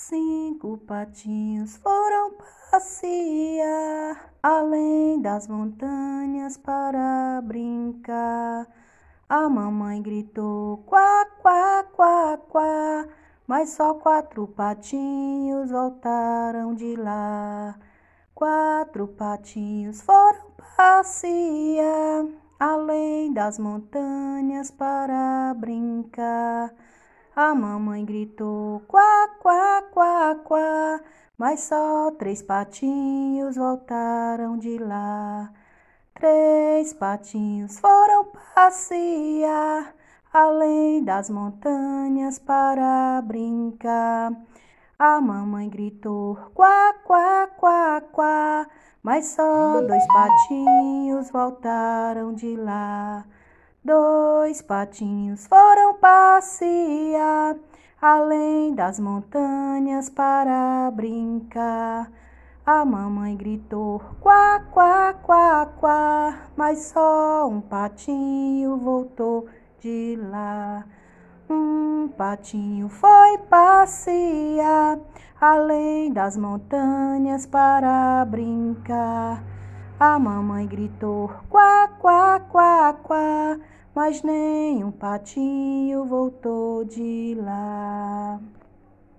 Cinco patinhos foram passear além das montanhas para brincar. A mamãe gritou quá, quá, quá, quá, mas só quatro patinhos voltaram de lá. Quatro patinhos foram passear além das montanhas para brincar. A mamãe gritou quá, quá, quá, quá, mas só três patinhos voltaram de lá. Três patinhos foram passear além das montanhas para brincar. A mamãe gritou quá, quá, quá, quá, mas só dois patinhos voltaram de lá. Dois patinhos foram passear além das montanhas para brincar. A mamãe gritou quá, quá, quá, quá, mas só um patinho voltou de lá. Um patinho foi passear além das montanhas para brincar. A mamãe gritou quá, quá, quá, quá, mas nem um patinho voltou de lá.